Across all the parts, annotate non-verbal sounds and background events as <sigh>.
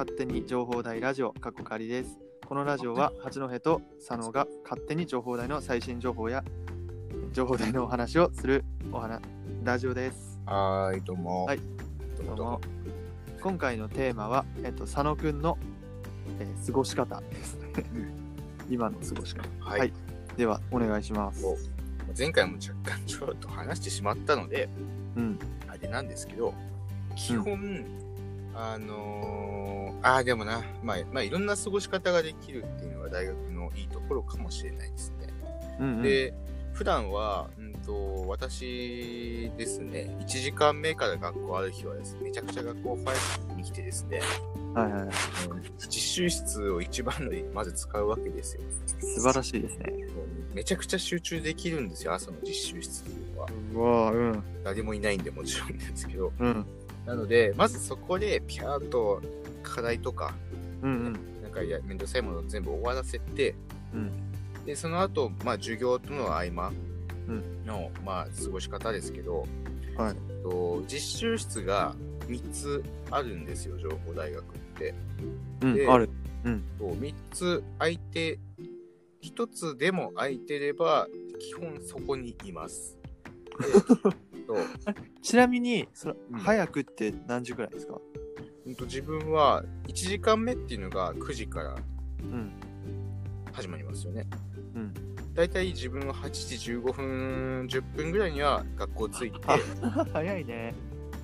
勝手に情報大ラジオ過去仮です。このラジオは八戸と佐野が勝手に情報大の最新情報や情報大のお話をするお話ラジオです。はーい、どうも。はい。どうも。どうも。今回のテーマは、えっと、佐野くんの、えー過ごし方です。ね <laughs> 今の過ごし方。はい。はい。ではお願いします。お前回も若干ちょっと話してしまったので、うん。あれなんですけど、基本、あのー、ああ、でもな、まあ、まあ、いろんな過ごし方ができるっていうのが大学のいいところかもしれないですね。うんうんで、普段は、うんと、私ですね、1時間目から学校ある日はですね、めちゃくちゃ学校早くに来てですね、はいはいはい実習室を一番乗りにまず使うわけですよ。素晴らしいですねめちゃくちゃ集中できるんですよ、朝の実習室っていうのは。うわうん誰もいないんでもちろんですけど。うんなので、まずそこでピャーっと課題とか、うんうん。なんかやめんどくさいものを全部終わらせて、うん。で、その後、まあ授業との合間うん。の、まあ過ごし方ですけど、はい。と実習室が3つあるんですよ、情報大学って。でうんある。そう3つ空いて、1つでも空いてれば、基本そこにいます。でそうちなみにそれ、うん。早くって何時くらいですか？うんと自分は1時間目っていうのが9時からうん。始まりますよね。うん。だいたい自分は8時15分、10分ぐらいには学校着いて、あ <laughs> 早いね。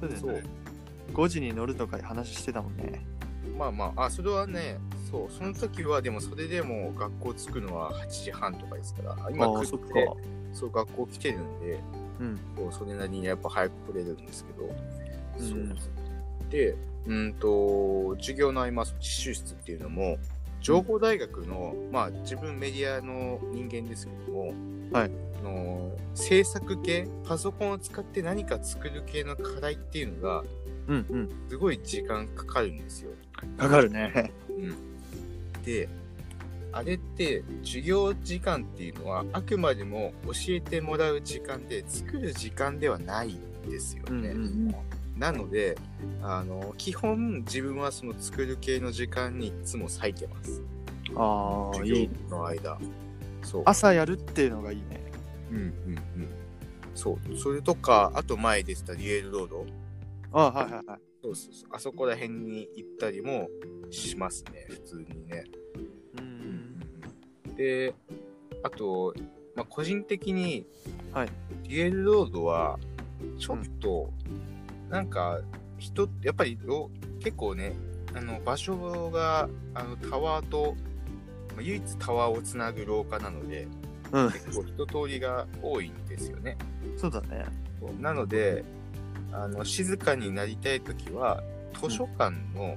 そうだよそう。ね。5時に乗るとか話してたもんね。まあまあ、あ、それはね、そう、その時はでもそれでも学校着くのは8時半とかですから、今ああ9そっか。時で、そう、学校来てるんで、うん。そうそれなりにやっぱ早く来れるんですけど、そううんで、うんと、授業の合間、実習室っていうのも、情報大学の、まあ自分メディアの人間ですけども、はい。あの制作系、パソコンを使って何か作る系の課題っていうのが、うんうん。すごい時間かかるんですよ。かかるね。うん、で、あれって授業時間っていうのはあくまでも教えてもらう時間で作る時間ではないんですよね。うんうんうんなのであの基本自分はその作る系の時間にいつも割いてます。ああいいの間。そう。朝やるっていうのがいいねうんうんうん。そう。それとか、あと前でしたリエルロード。あはいはいはいそうそうそう。あそこら辺に行ったりもしますね、普通にね。うんで、あと、まあ、個人的に、はいリエルロードは、ちょっと、なんか、人、やっぱりろ結構ね、あの、場所が、あの、タワーと、まあ唯一タワーをつなぐ廊下なので、うん。結構人通りが多いんですよね。そうだね。なので、あの、静かになりたいときは、図書館の、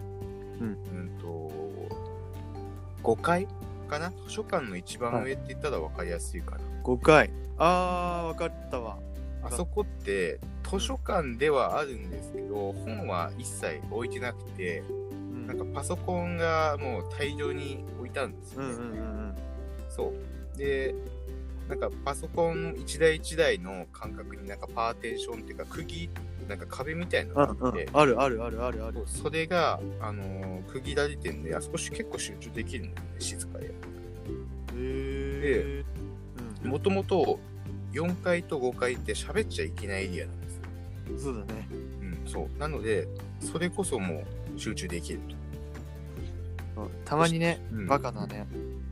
うん。うん。と、5階かな？図書館の一番上って言ったら分かりやすいかな。5回あー分かったわあそこって図書館ではあるんですけど、本は一切置いてなくて、うんなんかパソコンがもう大量に置いてあるんですよね。うんうんうんそう。で、なんかパソコン一台一台の間隔になんかパーテーションっていうか釘、なんか壁みたいなのがうんうんあって、あるあるあるあるあるそれが、あのー区切られてるんで、あそこし結構集中できるんだよね、静かで。へえもともと4階と5階って喋っちゃいけないエリアなんですよ。うんそうだねうん、そう。なので、それこそもう集中できると。そうたまにねうんバカだね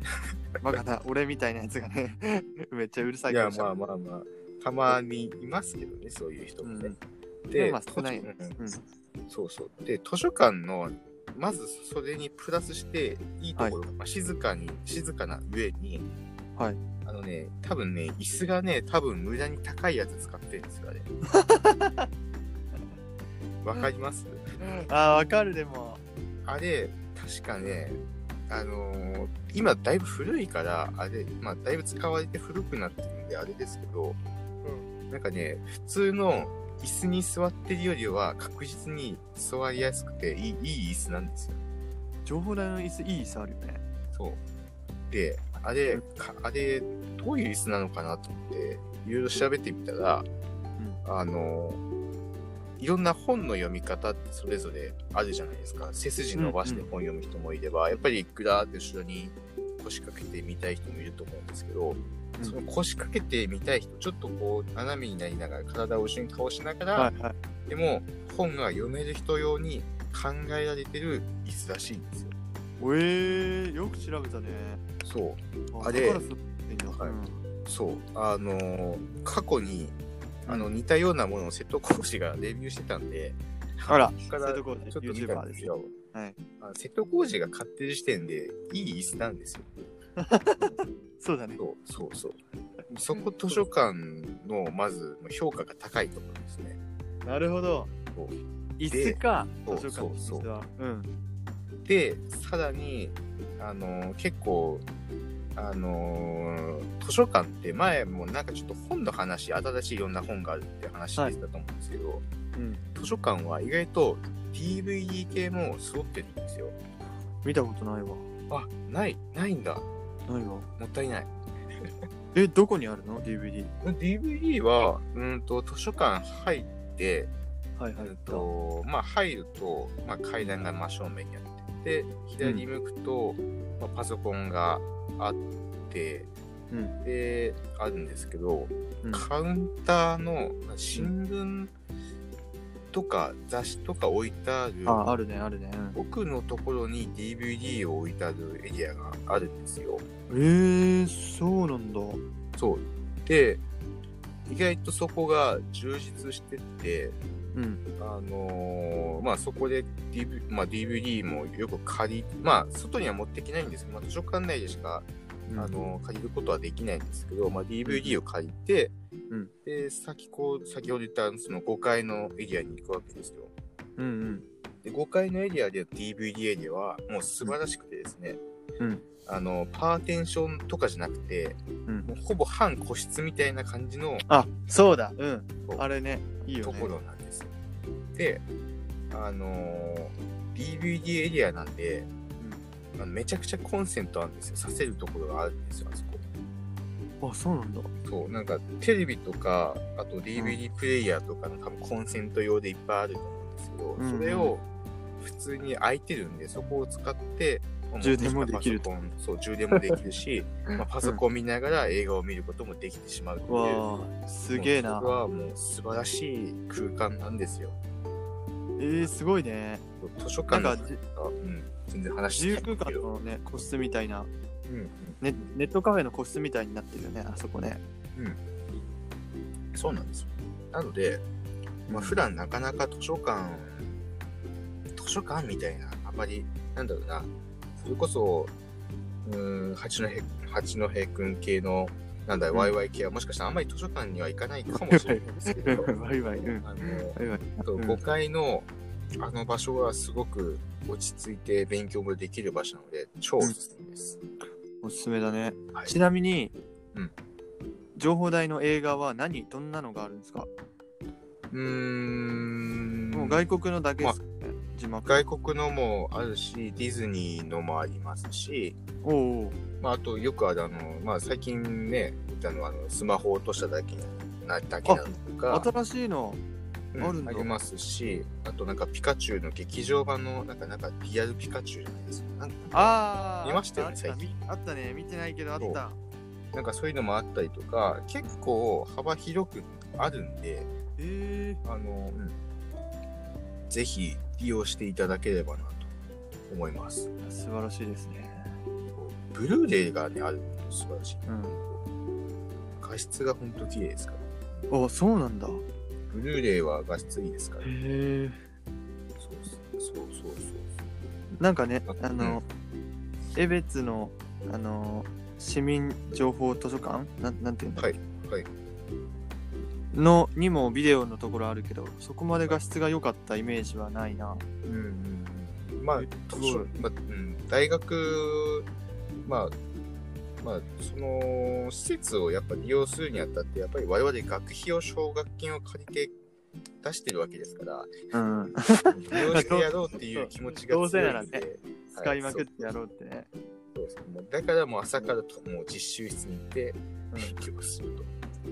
<laughs> バカだ俺みたいなやつがね <laughs> めっちゃうるさいいや、まあまあまあ、たまにいますけどね、そういう人もね。で、まあ少ない図書うんうんそうそう。で、図書館の、まずそれにプラスして、いいところが、まあ静かに、静かな上に、はいあのね、多分ね、椅子がね、多分無駄に高いやつ使ってるんですよ、あれ。<laughs> わかります？あーわかるでもあれ、確かね、あのー今だいぶ古いから、あれ、まあ、だいぶ使われて古くなってるんであれですけど、なんかね、普通の椅子に座ってるよりは確実に座りやすくていいいい椅子なんですよ。情報台の椅子いい椅子あるよねそう。で、あれ、かあれ、どういう椅子なのかなと思って、いろいろ調べてみたら、あの、いろんな本の読み方ってそれぞれあるじゃないですか。背筋伸ばして本読む人もいれば、やっぱりグラーって後ろに腰掛けてみたい人もいると思うんですけど、その腰掛けてみたい人、ちょっとこう斜めになりながら体を後ろに倒しながら、はいはい。でも本が読める人用に考えられてる椅子らしいんですよ。えー、よく調べたね。そう。ああれそう。あのー過去に、あの、似たようなものを瀬戸康史がレビューしてたんで、あら、瀬戸康史ちょっと見たんですすよ。はい。あ瀬戸康史が買ってる時点で、いい椅子なんですよ。<laughs> そうだね。そうそうそう。そこ図書館の、まず、評価が高いところですね。なるほど。椅子か、そう図書館のそうそう椅子は。うん。で、さらに、あのー結構、あのー図書館って前もなんかちょっと本の話、新しいいろんな本があるって話してたと思うんですけど、うん。図書館は意外と DVD 系も揃ってるんですよ。見たことないわ。あ、ない、ないんだ。ないわ。もったいない。え、どこにあるの ?DVD。DVD は、うんと、図書館入って、はいはいうん。と、まあ入ると、まあ階段が真正面にあって、で、左向くと、まあ、パソコンがあって、うん。で、あるんですけど、うんカウンターのまあ新聞とか雑誌とか置いてある、あ、あるね、あるね。奥のところに DVD を置いてあるエリアがあるんですよ。うん、えー、そうなんだ。そう。で、意外とそこが充実してて、うん。あのーまあそこで DV、まあ、DVD もよく借り、まあ外には持ってきないんですけど、まあ、図書館内でしか、あのー借りることはできないんですけど、まあ、DVD を借りて、うんで、先こう、先ほど言ったその5階のエリアに行くわけですよ。うんうん。で、5階のエリアで DVD エリアはもう素晴らしくてですね、うんあの、パーテンションとかじゃなくて、うんもうほぼ半個室みたいな感じのあ、そうだ。うん。あれね、いいよね。ところなんであのー DVD エリアなんで、あのめちゃくちゃコンセントあるんですよ。させるところがあるんですよ、あそこ。あ、そうなんだ。そう、なんかテレビとか、あと DVD プレイヤーとかの多分コンセント用でいっぱいあると思うんですけど、うんうんそれを普通に空いてるんで、そこを使って、充電もできるそう、充電もできるし、<laughs> まあ、パソコン見ながら映画を見ることもできてしまうっていう。<laughs> わあ、すげえなそ。こはもう素晴らしい空間なんですよ。えー、すごいね。図書館のなんかじうん、全然話自由空間のね、個室みたいな、うんネネットカフェの個室みたいになってるよね、あそこね。うん、そうなんですよ。なので、まあ、普段なかなか図書館、図書館みたいな、あまり、なんだろうな、それこそ、うーん、八戸、八戸くん系の、なんだ、うんワイワイ系はもしかしたらあんまり図書館には行かないかもしれないんですけど、<laughs> ワイワイ、うん。あの、ワイワイ。あとうん5階のあの場所はすごく落ち着いて勉強もできる場所なので、超おすすめです。おすすめだね。はいちなみに、うん情報大の映画は何？どんなのがあるんですか、うーん。もう外国のだけですか？ね、字幕。外国のもあるし、ディズニーのもありますし、おまあ、あとよくあるあの、まあ、最近ね、言ったのはあのスマホを落としただけなだけなのとか、新しいの？うんあるんだりますし、あとなんかピカチュウの劇場版のなんかなんかリアルピカチュウじゃないですか。なんかああ。見ましたよねあった最近あったね。見てないけどあった。なんかそういうのもあったりとか、結構幅広くあるんで、えあの、ぜひ利用していただければなと思います。ー、素晴らしいですね。ブルーレイがね、あるの素晴らしい。うん。画質が本当綺麗ですから。あ、そうなんだ。へブルーレイは画質いいですから。え。そうそうそうそうなんかねあ、あの、江別の、あの、市民情報図書館？なんなんていうんだはいはいのにもビデオのところあるけど、そこまで画質が良かったイメージはないな。うんうんうん。まあ、まあうん、大学、まあ、まあ、その施設をやっぱ利用するにあたって、やっぱり我々学費を奨学金を借りて出してるわけですから、うん。利用してやろうっていう気持ちが <laughs> どうせならね強い使いまくはってやろうってね。そうそうだからもう朝からともう実習室に行って勉強すると。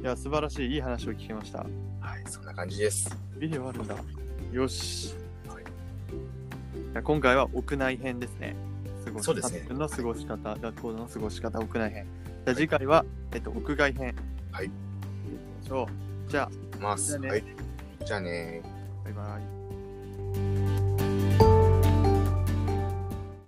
いや、素晴らしい、いい話を聞きました。はい、そんな感じです。ビデオあるんだ。よし。はいじゃあ今回は屋内編ですね。過ごしそうですね8分の過ごし方、学校の過ごし方、屋内編。じゃあ次回は、えっと、屋外編。はい行きましょう。じゃあ、ます。はい。じゃあねバイバイ。